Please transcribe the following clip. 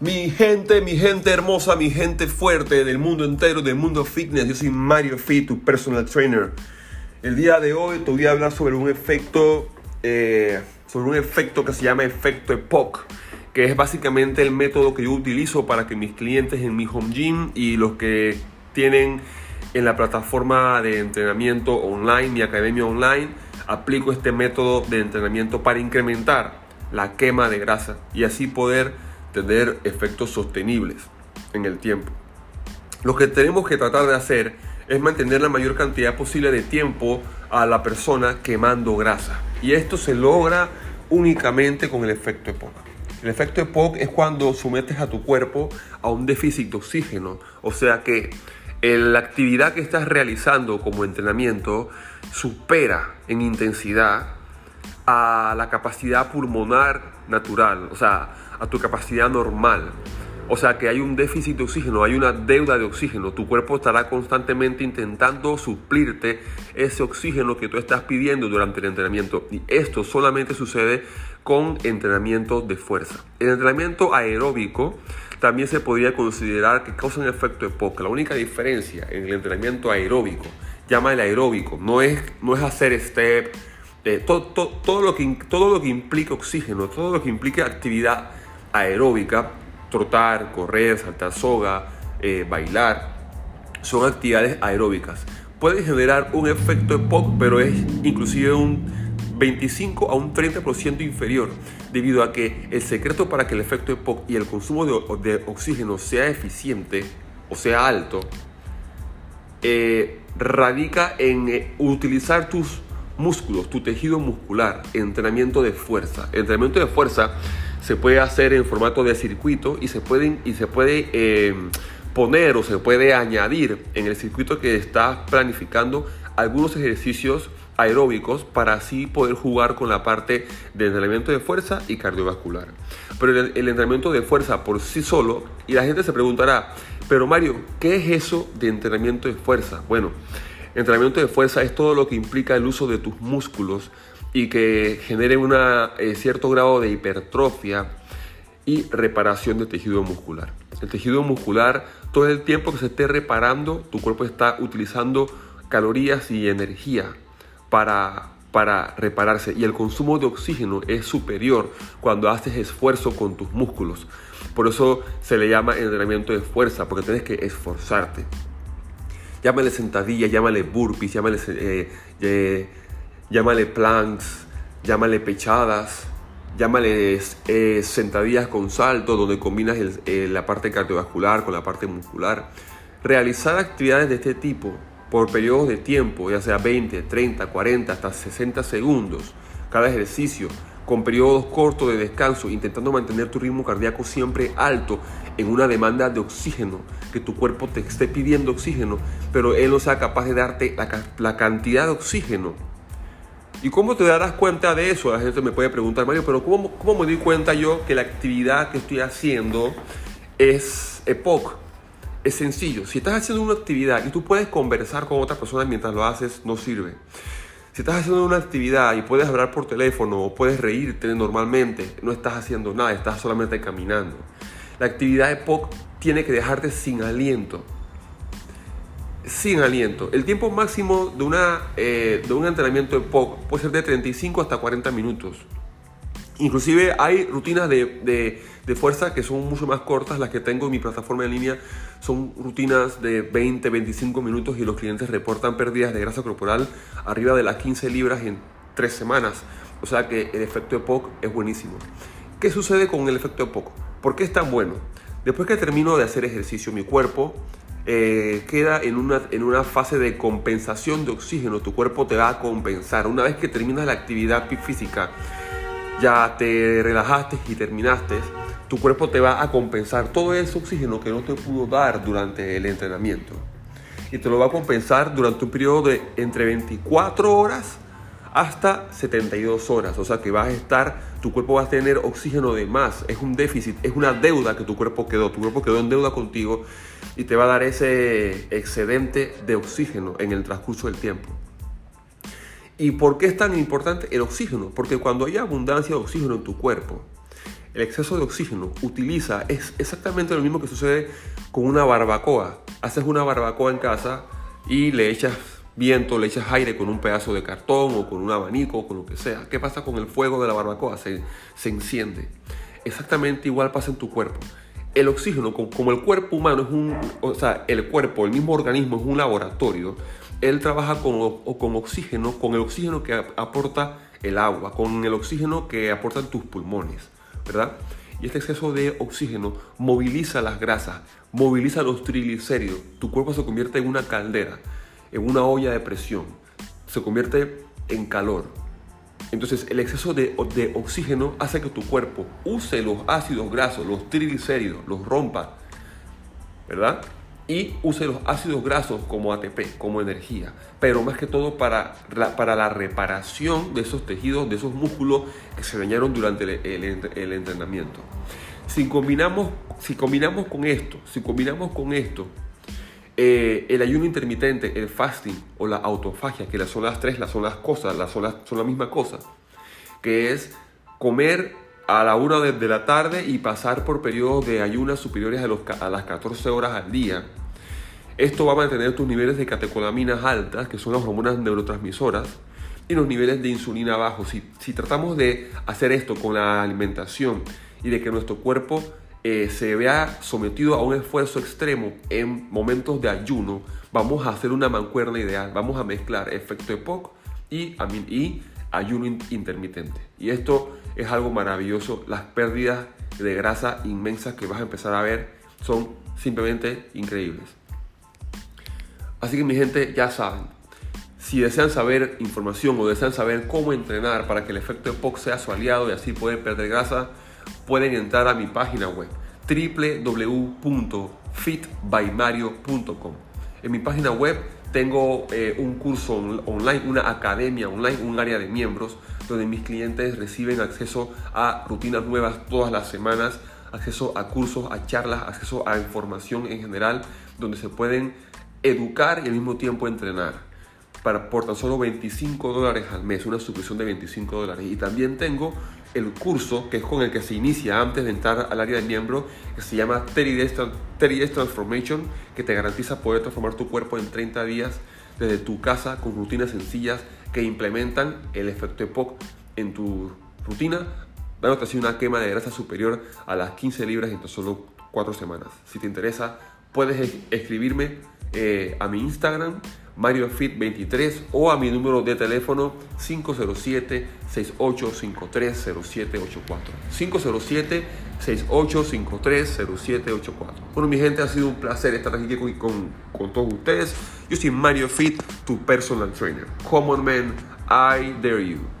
Mi gente, mi gente hermosa, mi gente fuerte del mundo entero, del mundo fitness. Yo soy Mario Fit, tu personal trainer. El día de hoy te voy a hablar sobre un efecto, eh, sobre un efecto que se llama efecto EPOC, que es básicamente el método que yo utilizo para que mis clientes en mi home gym y los que tienen en la plataforma de entrenamiento online, mi academia online, aplico este método de entrenamiento para incrementar la quema de grasa y así poder tener efectos sostenibles en el tiempo. Lo que tenemos que tratar de hacer es mantener la mayor cantidad posible de tiempo a la persona quemando grasa. Y esto se logra únicamente con el efecto EPOC. El efecto EPOC es cuando sometes a tu cuerpo a un déficit de oxígeno. O sea que la actividad que estás realizando como entrenamiento supera en intensidad a la capacidad pulmonar natural. O sea, a tu capacidad normal. O sea que hay un déficit de oxígeno, hay una deuda de oxígeno. Tu cuerpo estará constantemente intentando suplirte ese oxígeno que tú estás pidiendo durante el entrenamiento. Y esto solamente sucede con entrenamiento de fuerza. El entrenamiento aeróbico también se podría considerar que causa un efecto EPOC. La única diferencia en el entrenamiento aeróbico, llama el aeróbico, no es, no es hacer step, eh, todo, todo, lo que, todo lo que implica oxígeno, todo lo que implica actividad aeróbica, trotar, correr, saltar soga, eh, bailar, son actividades aeróbicas. Puede generar un efecto EPOC, pero es inclusive un 25 a un 30% inferior, debido a que el secreto para que el efecto EPOC y el consumo de, oxígeno sea eficiente o sea alto, eh, radica en eh, utilizar tus músculos, tu tejido muscular, entrenamiento de fuerza. entrenamiento de fuerza se puede hacer en formato de circuito y se, pueden, y se puede eh, poner o se puede añadir en el circuito que estás planificando algunos ejercicios aeróbicos para así poder jugar con la parte de entrenamiento de fuerza y cardiovascular. Pero el, el, entrenamiento de fuerza por sí solo, y la gente se preguntará, pero Mario, ¿qué es eso de entrenamiento de fuerza? Bueno, entrenamiento de fuerza es todo lo que implica el uso de tus músculos y que genere un eh, cierto grado de hipertrofia y reparación de tejido muscular. El tejido muscular, todo el tiempo que se esté reparando, tu cuerpo está utilizando calorías y energía para, para repararse y el consumo de oxígeno es superior cuando haces esfuerzo con tus músculos. Por eso se le llama entrenamiento de fuerza, porque tienes que esforzarte. Llámale sentadilla, llámale burpees, llámale eh, eh, llámale planks, llámale pechadas, llámale eh, sentadillas con salto, donde combinas la parte cardiovascular con la parte muscular. Realizar actividades de este tipo por periodos de tiempo, ya sea 20, 30, 40, hasta 60 segundos, cada ejercicio, con periodos cortos de descanso, intentando mantener tu ritmo cardíaco siempre alto en una demanda de oxígeno, que tu cuerpo te esté pidiendo oxígeno, pero él no sea capaz de darte la cantidad de oxígeno ¿Y cómo te darás cuenta de eso? La gente me puede preguntar, Mario, pero ¿cómo, cómo me doy cuenta yo que la actividad que estoy haciendo es EPOC? Es sencillo. Si estás haciendo una actividad y tú puedes conversar con otra persona mientras lo haces, no sirve. Si estás haciendo una actividad y puedes hablar por teléfono o puedes reírte normalmente, no estás haciendo nada, estás solamente caminando. La actividad EPOC tiene que dejarte sin aliento sin aliento. El tiempo máximo de, una, eh, de un entrenamiento de POC puede ser de 35 hasta 40 minutos. Inclusive hay rutinas de, fuerza que son mucho más cortas, las que tengo en mi plataforma en línea son rutinas de 20, 25 minutos y los clientes reportan pérdidas de grasa corporal arriba de las 15 libras en 3 semanas. O sea que el efecto de POC es buenísimo. ¿Qué sucede con el efecto de POC? ¿Por qué es tan bueno? Después que termino de hacer ejercicio, mi cuerpo eh, queda en una, en una fase de compensación de oxígeno. Tu cuerpo te va a compensar. Una vez que terminas la actividad física, ya te relajaste y terminaste, tu cuerpo te va a compensar todo ese oxígeno que no te pudo dar durante el entrenamiento. Y te lo va a compensar durante un periodo de entre 24 horas hasta 72 horas. O sea que vas a estar, tu cuerpo va a tener oxígeno de más. Es un déficit, es una deuda que tu cuerpo quedó. Tu cuerpo quedó en deuda contigo y te va a dar ese excedente de oxígeno en el transcurso del tiempo. ¿Y por qué es tan importante el oxígeno? Porque cuando hay abundancia de oxígeno en tu cuerpo, el exceso de oxígeno utiliza, es exactamente lo mismo que sucede con una barbacoa. Haces una barbacoa en casa y le echas viento, le echas aire con un pedazo de cartón o con un abanico o con lo que sea. ¿Qué pasa con el fuego de la barbacoa? Se, se enciende. Exactamente igual pasa en tu cuerpo. El oxígeno, como el cuerpo humano es un, o sea, el cuerpo, el mismo organismo es un laboratorio, él trabaja con, con oxígeno, con el oxígeno que aporta el agua, con el oxígeno que aportan tus pulmones. ¿verdad? Y este exceso de oxígeno moviliza las grasas, moviliza los triglicéridos. Tu cuerpo se convierte en una caldera, en una olla de presión. Se convierte en calor. Entonces el exceso de, de oxígeno hace que tu cuerpo use los ácidos grasos, los triglicéridos, los rompa, ¿verdad? Y use los ácidos grasos como ATP, como energía, pero más que todo para la, para la reparación de esos tejidos, de esos músculos que se dañaron durante el, entrenamiento. Si combinamos, si combinamos con esto, si combinamos con esto, eh, el ayuno intermitente, el fasting o la autofagia, que son las tres, las son las cosas, las son, son la misma cosa, que es comer a la una de, la tarde y pasar por periodos de ayunas superiores a, los, a las 14 horas al día. Esto va a mantener tus niveles de catecolaminas altas, que son las hormonas neurotransmisoras, y los niveles de insulina bajos. Si, si tratamos de hacer esto con la alimentación y de que nuestro cuerpo eh, se vea sometido a un esfuerzo extremo en momentos de ayuno, vamos a hacer una mancuerna ideal. Vamos a mezclar efecto EPOC y, y ayuno intermitente. Y esto es algo maravilloso. Las pérdidas de grasa inmensas que vas a empezar a ver son simplemente increíbles. Así que mi gente ya saben, si desean saber información o desean saber cómo entrenar para que el efecto EPOC sea su aliado y así poder perder grasa, pueden entrar a mi página web www.fitbymario.com. En mi página web tengo eh, un curso online, una academia online, un área de miembros donde mis clientes reciben acceso a rutinas nuevas todas las semanas, acceso a cursos, a charlas, acceso a información en general, donde se pueden educar y al mismo tiempo entrenar. Para, por tan solo 25 dólares al mes, una suscripción de 25 dólares. Y también tengo el curso que es con el que se inicia antes de entrar al área de miembro, que se llama 30 Days, Transformation, que te garantiza poder transformar tu cuerpo en 30 días desde tu casa con rutinas sencillas que implementan el efecto EPOC en tu rutina, dándote así una quema de grasa superior a las 15 libras en tan solo 4 semanas. Si te interesa, puedes escribirme eh, a mi Instagram, MarioFit23, o a mi número de teléfono 507-6853-0784. 507-6853-0784. Bueno, mi gente, ha sido un placer estar aquí con, con, con todos ustedes. Yo soy Mario Fit, tu personal trainer. Common man, I dare you.